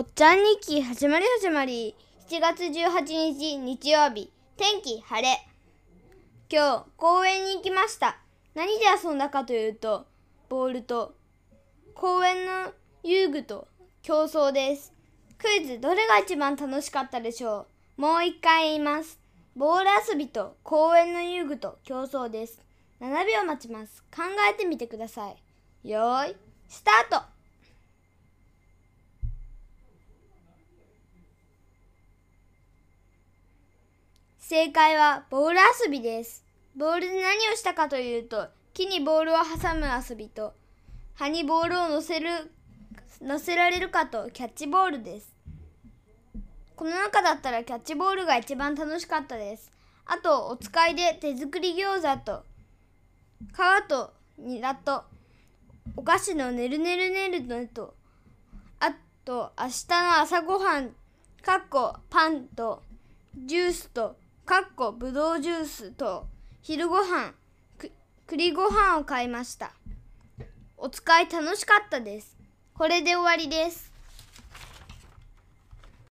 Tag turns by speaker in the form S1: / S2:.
S1: おっちゃん日記始まり始まり。7月18日日曜日。天気晴れ。今日公園に行きました。何で遊んだかというとボールと公園の遊具と競争です。クイズどれが一番楽しかったでしょう。もう一回言います。ボール遊びと公園の遊具と競争です。7秒待ちます。考えてみてください。よーいスタート。正解はボール遊びです。ボールで何をしたかというと、木にボールを挟む遊びと、葉にボールを乗せる、乗せられるかとキャッチボールです。この中だったらキャッチボールが一番楽しかったです。あと、お使いで手作り餃子と、皮とニラと、お菓子のねるねるねるのと、あと、明日の朝ごはん、かっこパンと、ジュースと、かっこぶどうジュースと昼ごはんく栗ごはんを買いました。お使い楽しかったです。これで終わりです。